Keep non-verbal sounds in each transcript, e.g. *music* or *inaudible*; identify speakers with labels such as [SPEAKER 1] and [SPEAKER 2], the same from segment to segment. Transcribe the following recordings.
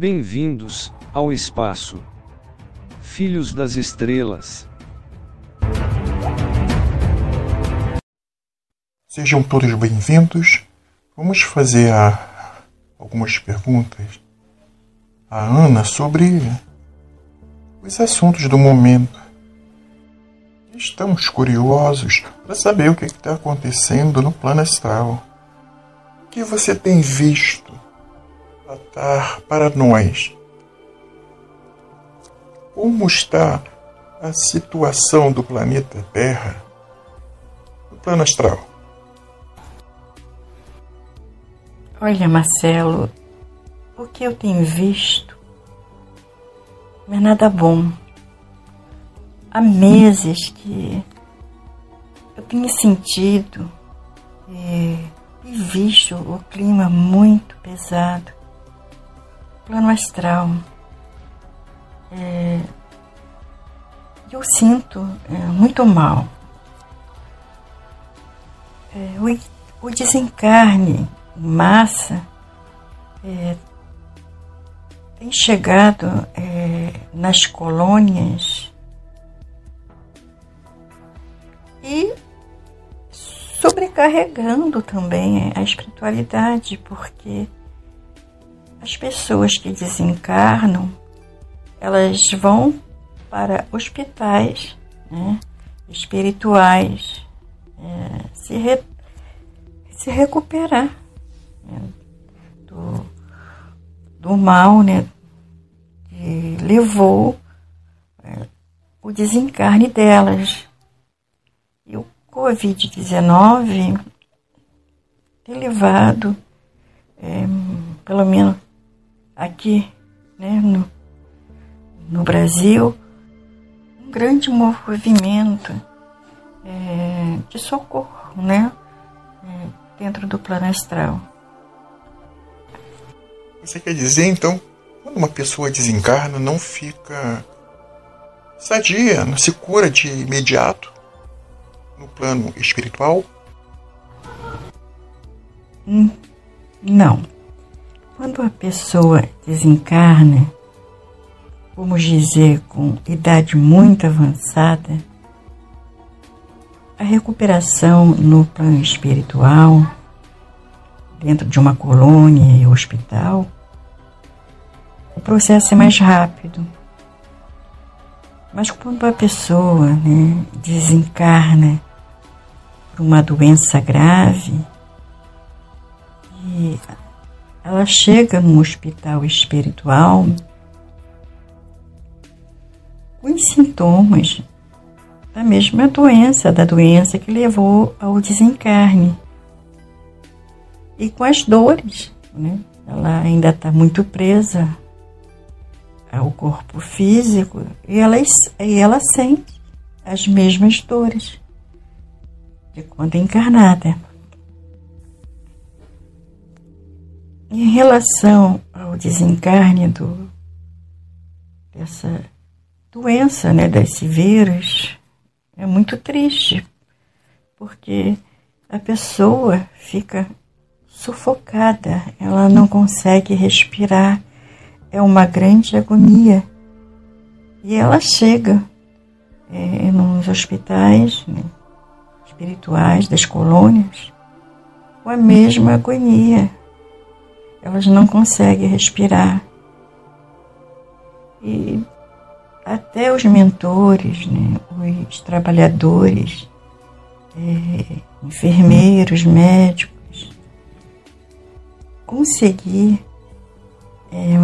[SPEAKER 1] Bem-vindos ao espaço. Filhos das estrelas.
[SPEAKER 2] Sejam todos bem-vindos. Vamos fazer a, algumas perguntas a Ana sobre os assuntos do momento. Estamos curiosos para saber o que está acontecendo no plano astral. O que você tem visto para nós? Como está a situação do planeta Terra no plano astral?
[SPEAKER 3] Olha, Marcelo, o que eu tenho visto não é nada bom. Há meses que eu tenho sentido e, e visto o clima muito pesado, plano astral. É, eu sinto é, muito mal. É, o, o desencarne massa é, tem chegado é, nas colônias e sobrecarregando também a espiritualidade, porque as pessoas que desencarnam elas vão para hospitais né, espirituais é, se, re, se recuperar né, do, do mal né, que levou é, o desencarne delas. E o Covid-19 tem levado, é, pelo menos aqui né, no, no Brasil, um grande movimento é, de socorro né, é, dentro do plano astral.
[SPEAKER 2] Você quer dizer, então, quando uma pessoa desencarna, não fica sadia, não se cura de imediato no plano espiritual?
[SPEAKER 3] Hum, não. Quando a pessoa desencarna, vamos dizer, com idade muito avançada, a recuperação no plano espiritual dentro de uma colônia e hospital, o processo é mais rápido. Mas quando a pessoa né, desencarna por uma doença grave e ela chega num hospital espiritual com os sintomas da mesma doença, da doença que levou ao desencarne e com as dores. Né? Ela ainda está muito presa ao corpo físico e ela, e ela sente as mesmas dores de quando encarnada. Em relação ao desencarne do, dessa doença, né, desse vírus, é muito triste, porque a pessoa fica sufocada, ela não consegue respirar, é uma grande agonia. E ela chega é, nos hospitais né, espirituais das colônias com a mesma agonia. Elas não conseguem respirar. E até os mentores, né, os trabalhadores, é, enfermeiros, médicos, conseguir é,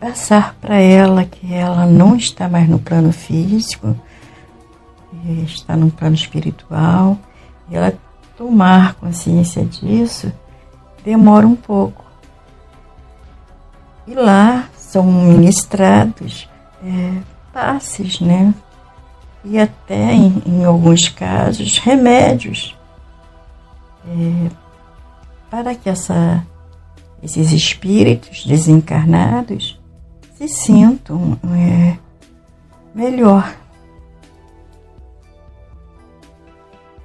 [SPEAKER 3] passar para ela que ela não está mais no plano físico, está no plano espiritual, e ela tomar consciência disso demora um pouco. E lá são ministrados é, passes, né? E até, em, em alguns casos, remédios é, para que essa, esses espíritos desencarnados se sintam é, melhor.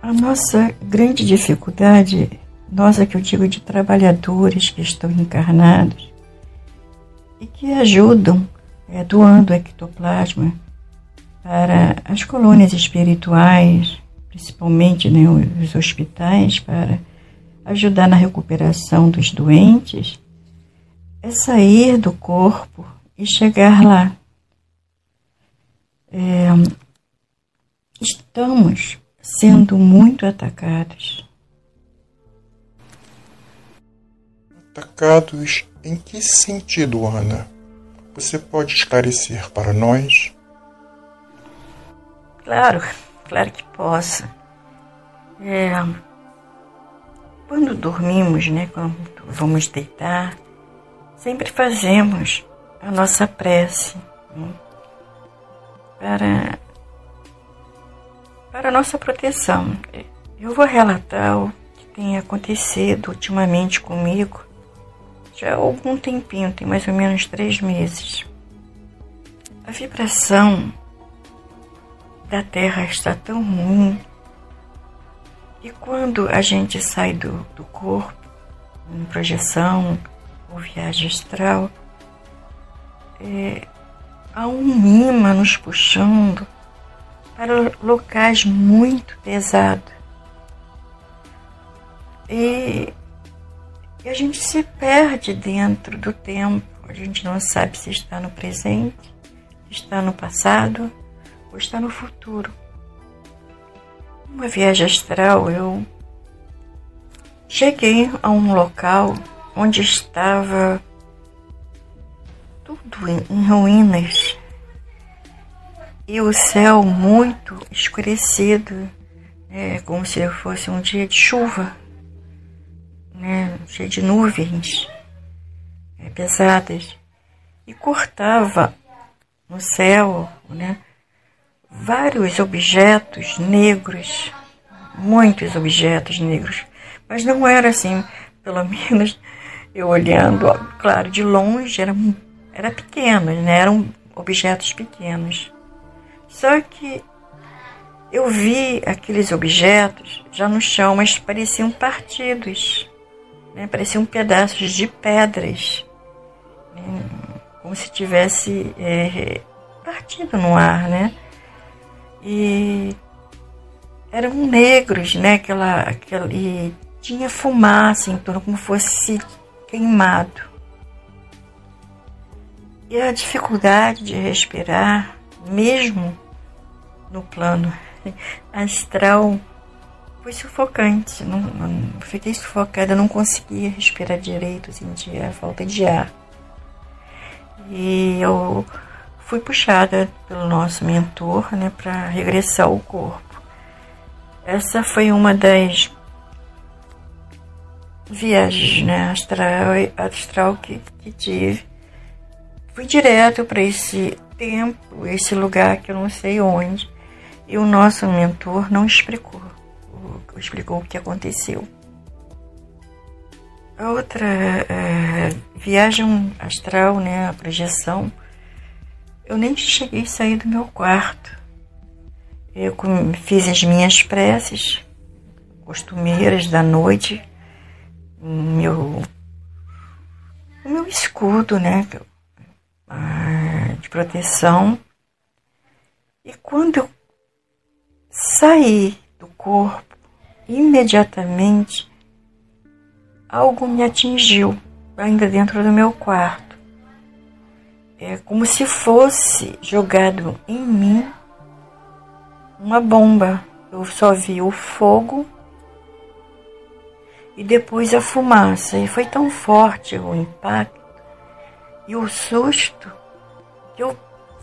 [SPEAKER 3] A nossa grande dificuldade, nossa que eu digo de trabalhadores que estão encarnados, e que ajudam é, doando ectoplasma para as colônias espirituais, principalmente né, os hospitais, para ajudar na recuperação dos doentes, é sair do corpo e chegar lá. É, estamos sendo muito atacados.
[SPEAKER 2] Atacados em que sentido, Ana? Você pode esclarecer para nós?
[SPEAKER 3] Claro, claro que posso. É, quando dormimos, né, quando vamos deitar, sempre fazemos a nossa prece né, para, para a nossa proteção. Eu vou relatar o que tem acontecido ultimamente comigo já há algum tempinho, tem mais ou menos três meses. A vibração da Terra está tão ruim e quando a gente sai do, do corpo, em projeção ou viagem astral, é, há um imã nos puxando para locais muito pesados. E e a gente se perde dentro do tempo. A gente não sabe se está no presente, se está no passado ou está no futuro. Uma viagem astral, eu cheguei a um local onde estava tudo em ruínas e o céu muito escurecido, é, como se fosse um dia de chuva né, cheio de nuvens é, pesadas, e cortava no céu né, vários objetos negros, muitos objetos negros, mas não era assim, pelo *laughs* menos eu olhando, claro, de longe era, era pequeno, né, eram objetos pequenos. Só que eu vi aqueles objetos já no chão, mas pareciam partidos né? Pareciam pedaços de pedras, né? como se tivesse é, partido no ar, né? E eram negros, né? Aquela, aquela, e tinha fumaça em torno, como fosse queimado. E a dificuldade de respirar, mesmo no plano *laughs* astral, foi sufocante. Não, não, fiquei sufocada, não conseguia respirar direito, sentia falta de ar. E eu fui puxada pelo nosso mentor né, para regressar ao corpo. Essa foi uma das viagens né, astral, astral que, que tive. Fui direto para esse tempo, esse lugar que eu não sei onde, e o nosso mentor não explicou explicou o que aconteceu. A outra é, viagem astral, né, a projeção, eu nem cheguei a sair do meu quarto. Eu fiz as minhas preces costumeiras da noite, meu, o meu escudo, né, de proteção. E quando eu saí do corpo, imediatamente algo me atingiu, ainda dentro do meu quarto. É como se fosse jogado em mim uma bomba. Eu só vi o fogo e depois a fumaça. E foi tão forte o impacto e o susto que eu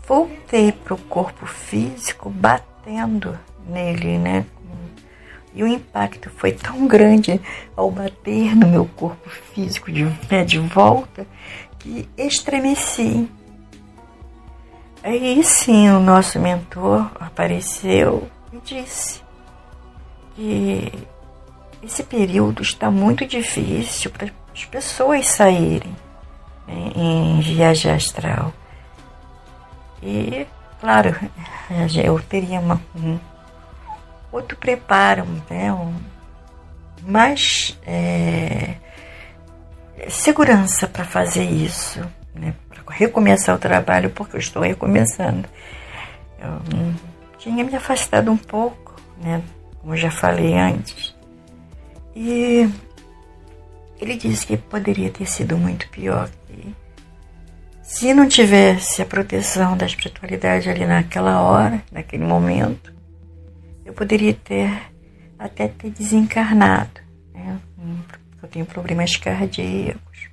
[SPEAKER 3] voltei para o corpo físico batendo nele, né? E o impacto foi tão grande ao bater no meu corpo físico de pé de volta que estremeci. Aí sim o nosso mentor apareceu e disse que esse período está muito difícil para as pessoas saírem né, em viagem astral. E, claro, *laughs* eu teria uma, um outro preparo, né? Um, mais é, segurança para fazer isso, né? Para recomeçar o trabalho, porque eu estou recomeçando. Eu tinha me afastado um pouco, né? Como já falei antes. E ele disse que poderia ter sido muito pior. Que se não tivesse a proteção da espiritualidade ali naquela hora, naquele momento, eu poderia ter até ter desencarnado. Né? Eu tenho problemas cardíacos,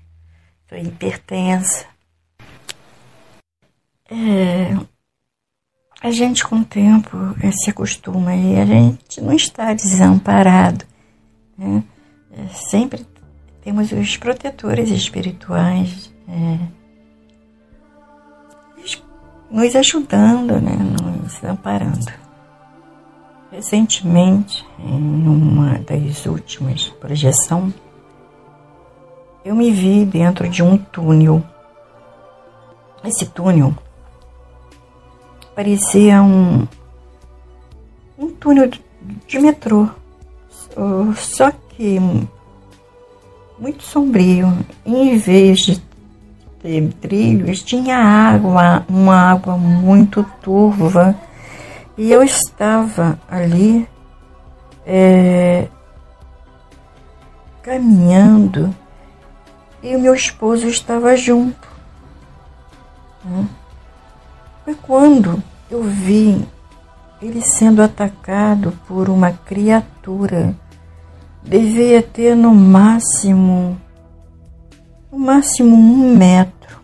[SPEAKER 3] sou hipertensa. É, a gente com o tempo é, se acostuma e a gente não está desamparado. Né? É, sempre temos os protetores espirituais é, nos ajudando, né? nos amparando. Recentemente, em uma das últimas projeções, eu me vi dentro de um túnel. Esse túnel parecia um, um túnel de metrô, só que muito sombrio. Em vez de ter trilhos, tinha água, uma água muito turva e eu estava ali é, caminhando e o meu esposo estava junto. Né? Foi quando eu vi ele sendo atacado por uma criatura. Devia ter no máximo, no máximo um metro.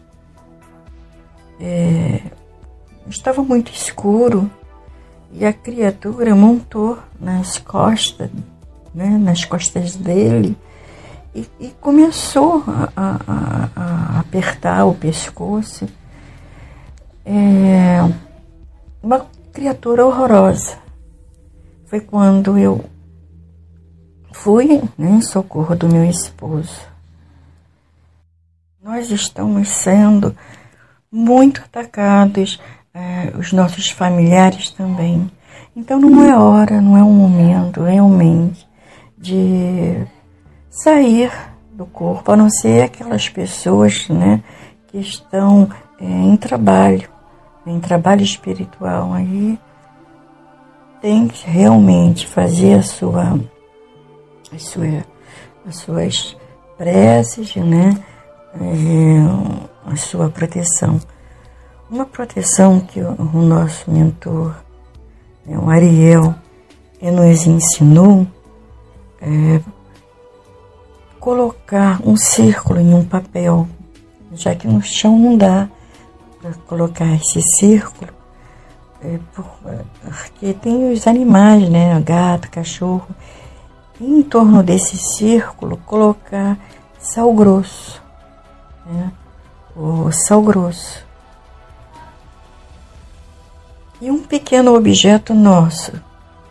[SPEAKER 3] É, estava muito escuro e a criatura montou nas costas, né, nas costas dele, e, e começou a, a, a, apertar o pescoço. É uma criatura horrorosa. Foi quando eu fui né, em socorro do meu esposo. Nós estamos sendo muito atacados é, os nossos familiares também. Então não é hora, não é um momento realmente de sair do corpo, a não ser aquelas pessoas né, que estão é, em trabalho, em trabalho espiritual. Aí tem que realmente fazer a sua, a sua, as suas preces, né, é, a sua proteção. Uma proteção que o nosso mentor, né, o Ariel, nos ensinou é colocar um círculo em um papel, já que no chão não dá para colocar esse círculo, é, porque tem os animais, né, gato, cachorro, e em torno desse círculo colocar sal grosso, né, o sal grosso e um pequeno objeto nosso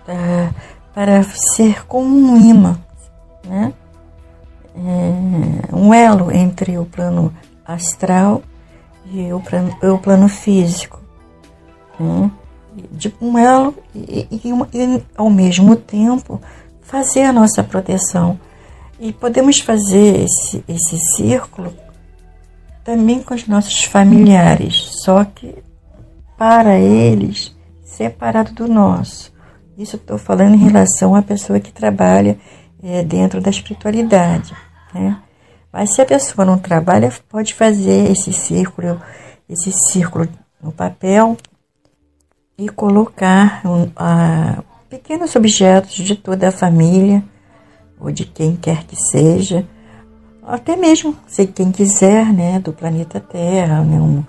[SPEAKER 3] tá, para ser como um imã, né? É, um elo entre o plano astral e o plano, o plano físico. Né? De um elo e, e, e, ao mesmo tempo fazer a nossa proteção. E podemos fazer esse, esse círculo também com os nossos familiares, só que para eles separado do nosso. Isso estou falando em relação à pessoa que trabalha é, dentro da espiritualidade. Né? Mas se a pessoa não trabalha, pode fazer esse círculo, esse círculo no papel e colocar um, a, pequenos objetos de toda a família ou de quem quer que seja, até mesmo se quem quiser, né, do planeta Terra, né, um,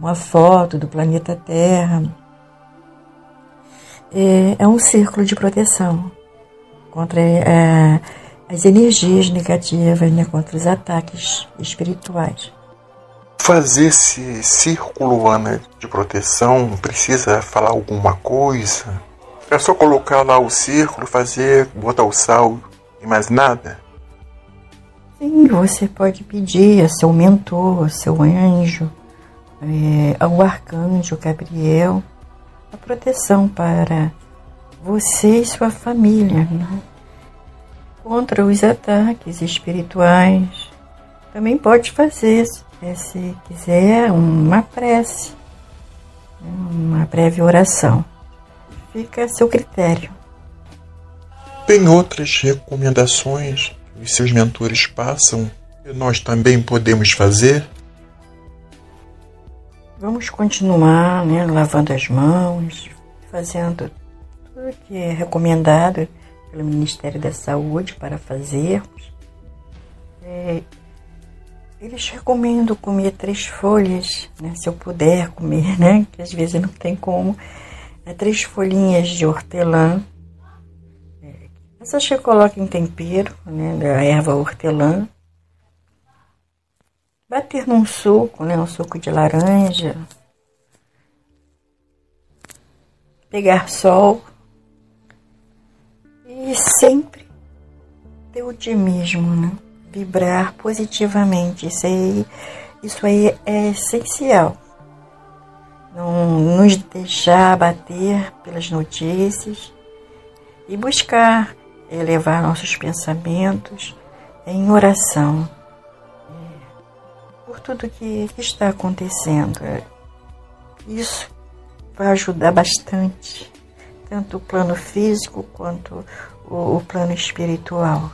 [SPEAKER 3] uma foto do planeta Terra. É, é um círculo de proteção contra é, as energias negativas, né, contra os ataques espirituais.
[SPEAKER 2] Fazer esse círculo, Ana, de proteção, precisa falar alguma coisa? É só colocar lá o círculo, fazer, botar o sal e mais nada?
[SPEAKER 3] Sim, você pode pedir a seu mentor, a seu anjo, é, ao arcanjo Gabriel a proteção para você e sua família né? contra os ataques espirituais. Também pode fazer é, se quiser, uma prece, né, uma breve oração. Fica a seu critério.
[SPEAKER 2] Tem outras recomendações os seus mentores passam nós também podemos fazer?
[SPEAKER 3] Vamos continuar né, lavando as mãos, fazendo tudo que é recomendado pelo Ministério da Saúde para fazermos. É, eles recomendam comer três folhas, né, se eu puder comer, né, que às vezes não tem como. É, três folhinhas de hortelã. É, essas que coloca em tempero, né, da erva hortelã bater num suco, né, um suco de laranja, pegar sol e sempre ter otimismo, né? Vibrar positivamente. Isso aí, isso aí é essencial. Não nos deixar bater pelas notícias e buscar elevar nossos pensamentos em oração por tudo que, que está acontecendo. É, isso vai ajudar bastante, tanto o plano físico quanto o, o plano espiritual.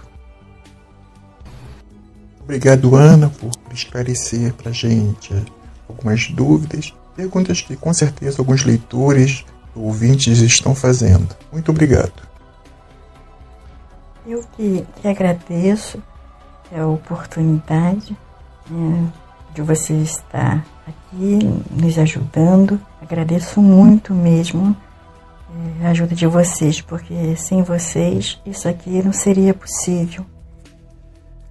[SPEAKER 2] Obrigado, Ana, por esclarecer para gente algumas dúvidas, perguntas que com certeza alguns leitores, ouvintes estão fazendo. Muito obrigado.
[SPEAKER 3] Eu que, que agradeço a oportunidade. É, de você estar aqui nos ajudando. Agradeço muito mesmo é, a ajuda de vocês, porque sem vocês isso aqui não seria possível.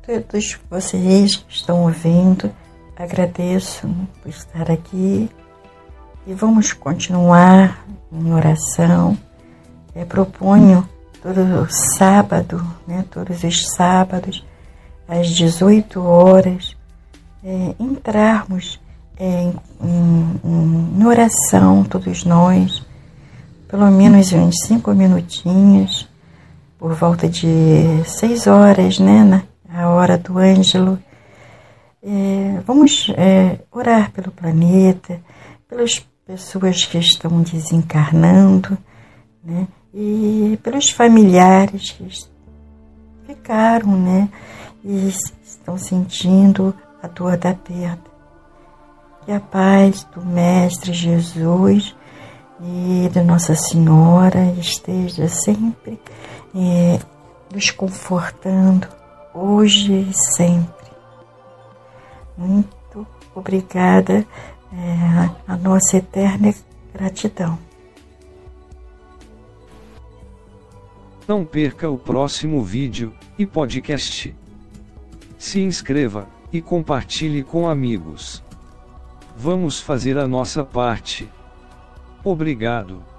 [SPEAKER 3] Todos vocês que estão ouvindo, agradeço por estar aqui e vamos continuar em oração. É, proponho todo sábado, né, todos os sábados, às 18 horas, é, entrarmos é, em, em, em, oração, todos nós, pelo menos uns cinco minutinhos, por volta de seis horas, né, na, a hora do Ângelo. É, vamos é, orar pelo planeta, pelas pessoas que estão desencarnando, né, e pelos familiares que ficaram, né, e estão sentindo a dor da perda. Que a paz do Mestre Jesus e da Nossa Senhora esteja sempre é, nos confortando, hoje e sempre. Muito obrigada, é, a nossa eterna gratidão.
[SPEAKER 1] Não perca o próximo vídeo e podcast. Se inscreva e compartilhe com amigos. Vamos fazer a nossa parte. Obrigado.